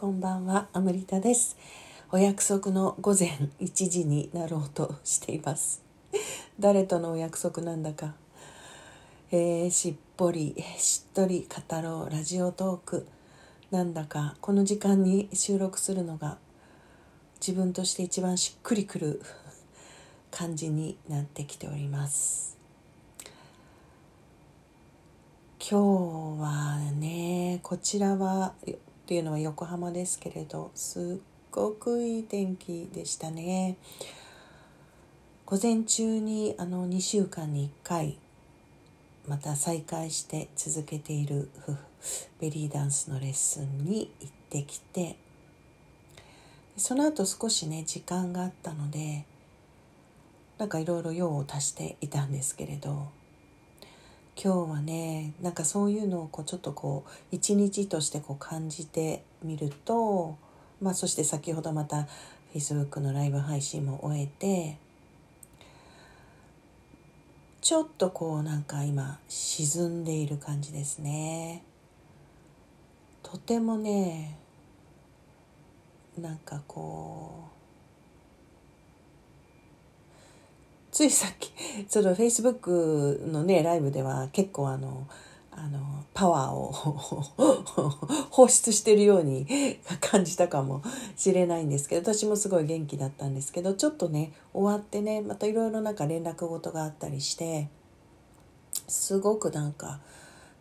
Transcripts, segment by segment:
こんばんはアムリタです。お約束の午前1時になろうとしています。誰とのお約束なんだか、えー、しっぽりしっとり語ろうラジオトーク。なんだかこの時間に収録するのが自分として一番しっくりくる感じになってきております。今日はねこちらはっていうのは横浜ですけれどすっごくいい天気でしたね。午前中にあの2週間に1回また再開して続けているベリーダンスのレッスンに行ってきてその後少しね時間があったのでなんかいろいろ用を足していたんですけれど今日はねなんかそういうのをこうちょっとこう一日としてこう感じてみると、まあ、そして先ほどまた Facebook のライブ配信も終えてちょっとこうなんか今沈んでいる感じですね。とてもねなんかこうついさっきそのフェイスブックのねライブでは結構あのあのパワーを 放出してるように 感じたかもしれないんですけど私もすごい元気だったんですけどちょっとね終わってねまたいろいろなんか連絡事があったりしてすごくなんか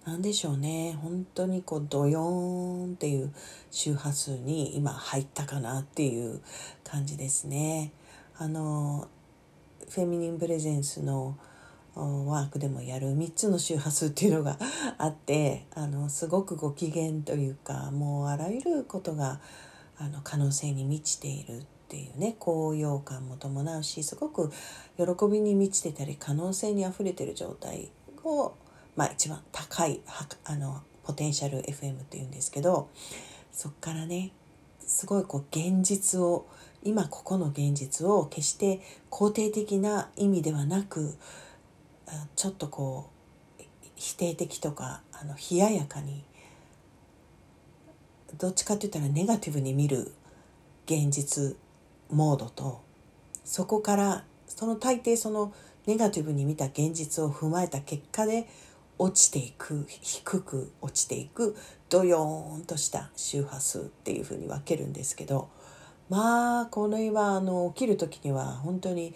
なんでしょうね本当にこうドヨーンっていう周波数に今入ったかなっていう感じですね。あのフェミニンプレゼンスのワークでもやる3つの周波数っていうのがあってあのすごくご機嫌というかもうあらゆることがあの可能性に満ちているっていうね高揚感も伴うしすごく喜びに満ちてたり可能性にあふれてる状態を、まあ、一番高いあのポテンシャル FM っていうんですけどそっからねすごいこう現実を今ここの現実を決して肯定的な意味ではなくちょっとこう否定的とかあの冷ややかにどっちかって言ったらネガティブに見る現実モードとそこからその大抵そのネガティブに見た現実を踏まえた結果で落ちていく低く落ちていくドヨーンとした周波数っていうふうに分けるんですけどまあこの絵はあの起きる時には本当に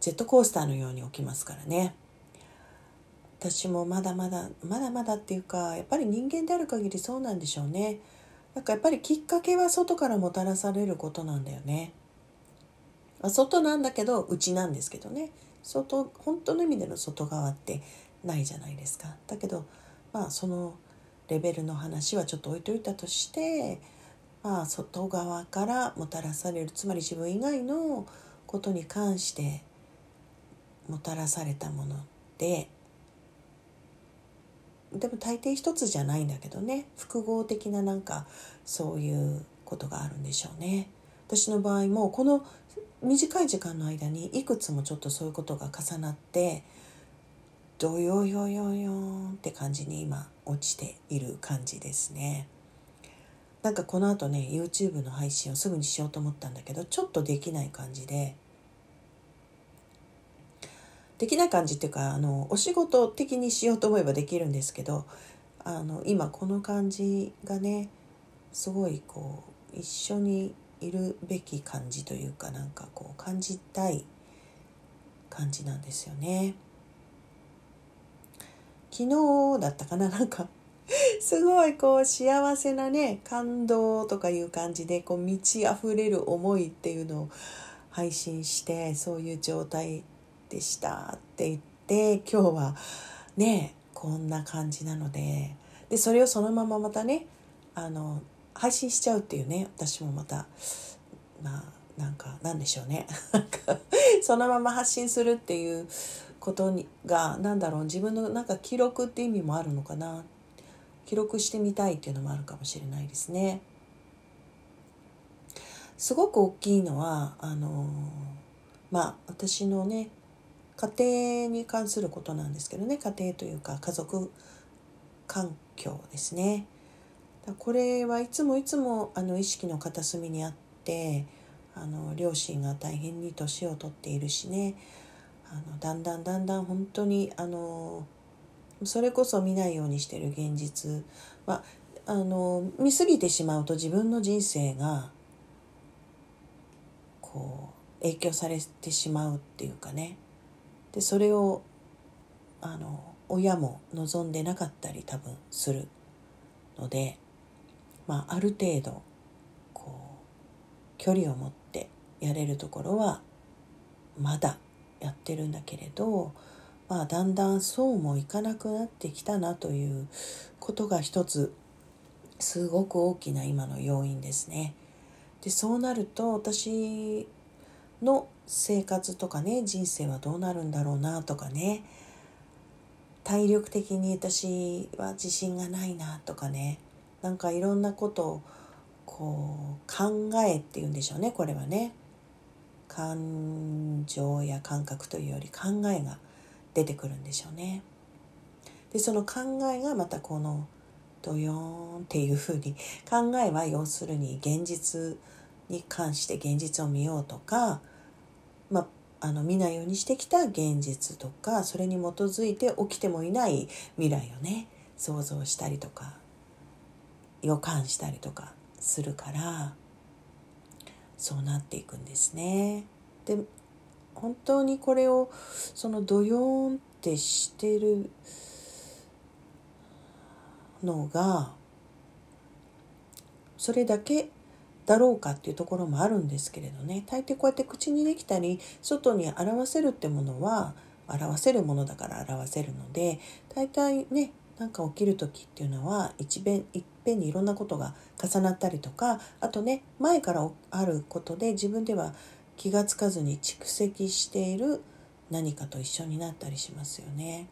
ジェットコースターのように起きますからね。私もまだまだまだまだっていうかやっぱり人間である限りそうなんでしょうね。なんかやっぱりきっかけは外からもたらされることなんだよね。外なんだけど内なんですけどね。外本当の意味での外側ってないじゃないですか。だけどまあそのレベルの話はちょっと置いといたとしてまあ、外側からもたらされるつまり自分以外のことに関してもたらされたものででも大抵一つじゃないんだけどね複合的ななんかそういうことがあるんでしょうね。私の場合もこの短い時間の間にいくつもちょっとそういうことが重なってドヨヨヨヨンって感じに今落ちている感じですね。なんかこの後ね YouTube の配信をすぐにしようと思ったんだけどちょっとできない感じでできない感じっていうかあのお仕事的にしようと思えばできるんですけどあの今この感じがねすごいこう一緒にいるべき感じというかなんかこう感じたい感じなんですよね。昨日だったかななんかすごいこう幸せなね感動とかいう感じでこう満ち溢れる思いっていうのを配信してそういう状態でしたって言って今日はねこんな感じなので。でそれをそのまままたねあの配信しちゃうっていうね私もまたまあなんかなんでしょうね。そのまま発信するっていうことにが何だろう自分のなんか記録って意味もあるのかな記録してみたいっていうのもあるかもしれないですね。すごく大きいのはあのまあ私のね家庭に関することなんですけどね家庭というか家族環境ですね。これはいつもいつもあの意識の片隅にあってあの両親が大変に年を取っているしねあのだんだんだんだん本当にあのそれこそ見ないようにしてる現実。はあの見過ぎてしまうと自分の人生がこう影響されてしまうっていうかね。でそれをあの親も望んでなかったり多分するので、まあ、ある程度こう距離を持ってやれるところはまだやってるんだけれど、まあ、だんだんそうもいかなくなってきたなということが一つすごく大きな今の要因ですね。でそうなると私の生活とかね人生はどうなるんだろうなとかね体力的に私は自信がないなとかねなんかいろんなことをこう考えっていうんでしょうねこれはね感情や感覚というより考えが出てくるんでしょうね。でその考えがまたこのドヨーンっていうふうに考えは要するに現実に関して現実を見ようとか、まあ、あの見ないようにしてきた現実とかそれに基づいて起きてもいない未来をね想像したりとか予感したりとかするからそうなっていくんですね。で本当にこれをそのドヨーンってしてるのがそれだけだろうかっていうところもあるんですけれどね。大抵こうやって口にできたり外に表せるってものは表せるものだから表せるので大体ねなんか起きる時っていうのは一遍いっぺんにいろんなことが重なったりとかあとね前からあることで自分では気が付かずに蓄積している何かと一緒になったりしますよね。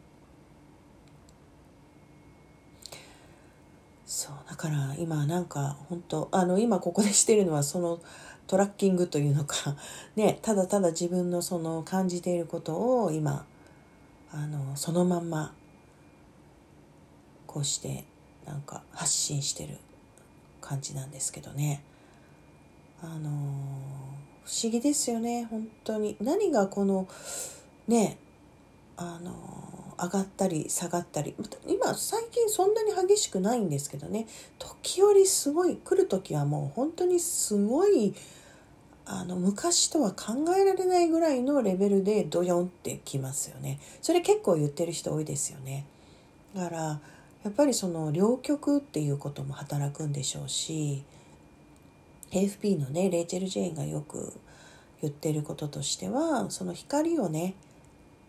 そうだから今なんか本当あの今ここでしてるのはそのトラッキングというのか ねただただ自分のその感じていることを今あのそのまんまこうしてなんか発信してる感じなんですけどねあの不思議ですよね本当に。何がこのねあの上がったり下がったり。今最近そんなに激しくないんですけどね。時折すごい来る時はもう本当にすごいあの昔とは考えられないぐらいのレベルでドヨンってきますよね。それ結構言ってる人多いですよね。だからやっぱりその両極っていうことも働くんでしょうし AFP のねレイチェル・ジェーンがよく言ってることとしてはその光をね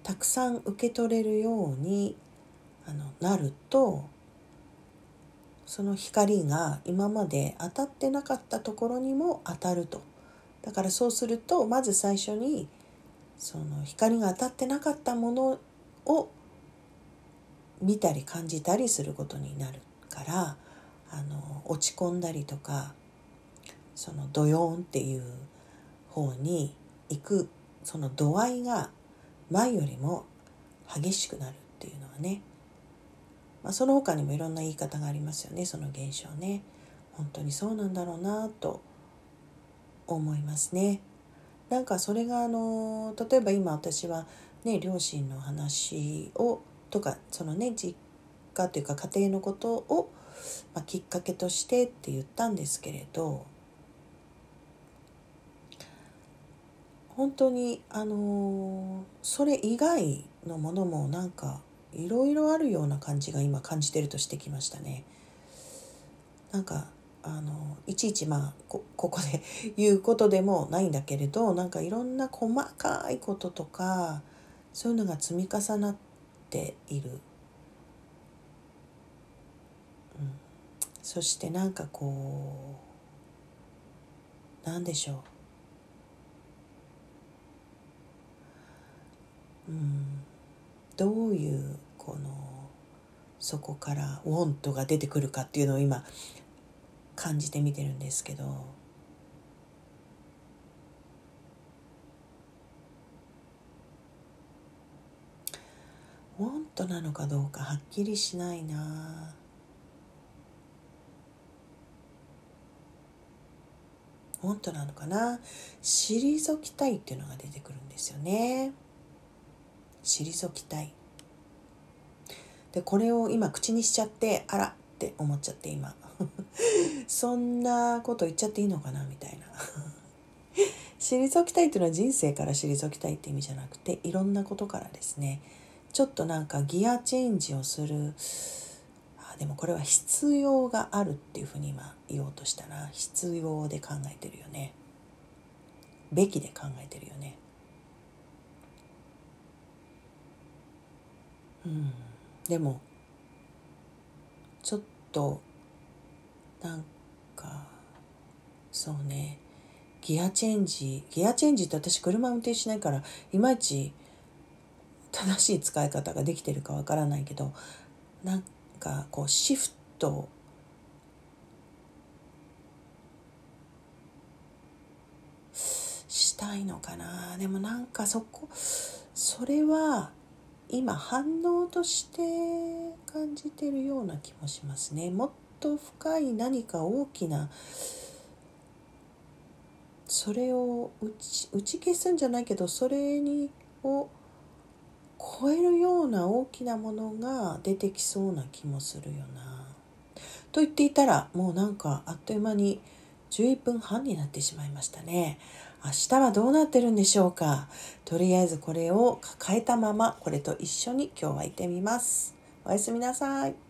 たくさん受け取れるようにあのなるとその光が今まで当たってなかったところにも当たると。だからそうするとまず最初にその光が当たってなかったものを見たり感じたりすることになるからあの落ち込んだりとかそのドヨーンっていう方に行くその度合いが前よりも激しくなるっていうのはね、まあ、その他にもいろんな言い方がありますよね。その現象ね。本当にそうなんだろうなと思いますね。なんかそれがあの例えば今私はね両親の話をとかそのね実家というか家庭のことを、まあ、きっかけとしてって言ったんですけれど本当にあのそれ以外のものもなんかいろいろあるような感じが今感じてるとしてきましたね。なんかあのいちいちまあこここで 言うことでもないんだけれどなんかいろんな細かいこととかそういうのが積み重なっている、うん、そしてなんかこうなんでしょう。うん、どういうこのそこからウォントが出てくるかっていうのを今感じてみてるんですけど。ウォントなのかどうかはっきりしないな。want to なのかな。退きたいっていうのが出てくるんですよね。退きたい。でこれを今口にしちゃってあらって思っちゃって今。そんなこと言っちゃっていいのかなみたいな。退きたいっていうのは人生から退きたいって意味じゃなくていろんなことからですね。ちょっとなんかギアチェンジをする。あでもこれは必要があるっていうふうに今言おうとしたな。必要で考えてるよね。べきで考えてるよね。うん。でもちょっとなんかそうね。ギアチェンジ。ギアチェンジって私車運転しないからいまいち正しい使い方ができてるかわからないけどなんかこうシフトしたいのかな。でもなんかそこそれは今反応として感じてるような気もしますねもっと深い何か大きなそれを打ち打ち消すんじゃないけどそれにを超えるような大きなものが出てきそうな気もするよな。と言っていたらもうなんかあっという間に11分半になってしまいましたね。明日はどうなってるんでしょうか？とりあえずこれを抱えたままこれと一緒に今日は行ってみます。おやすみなさい。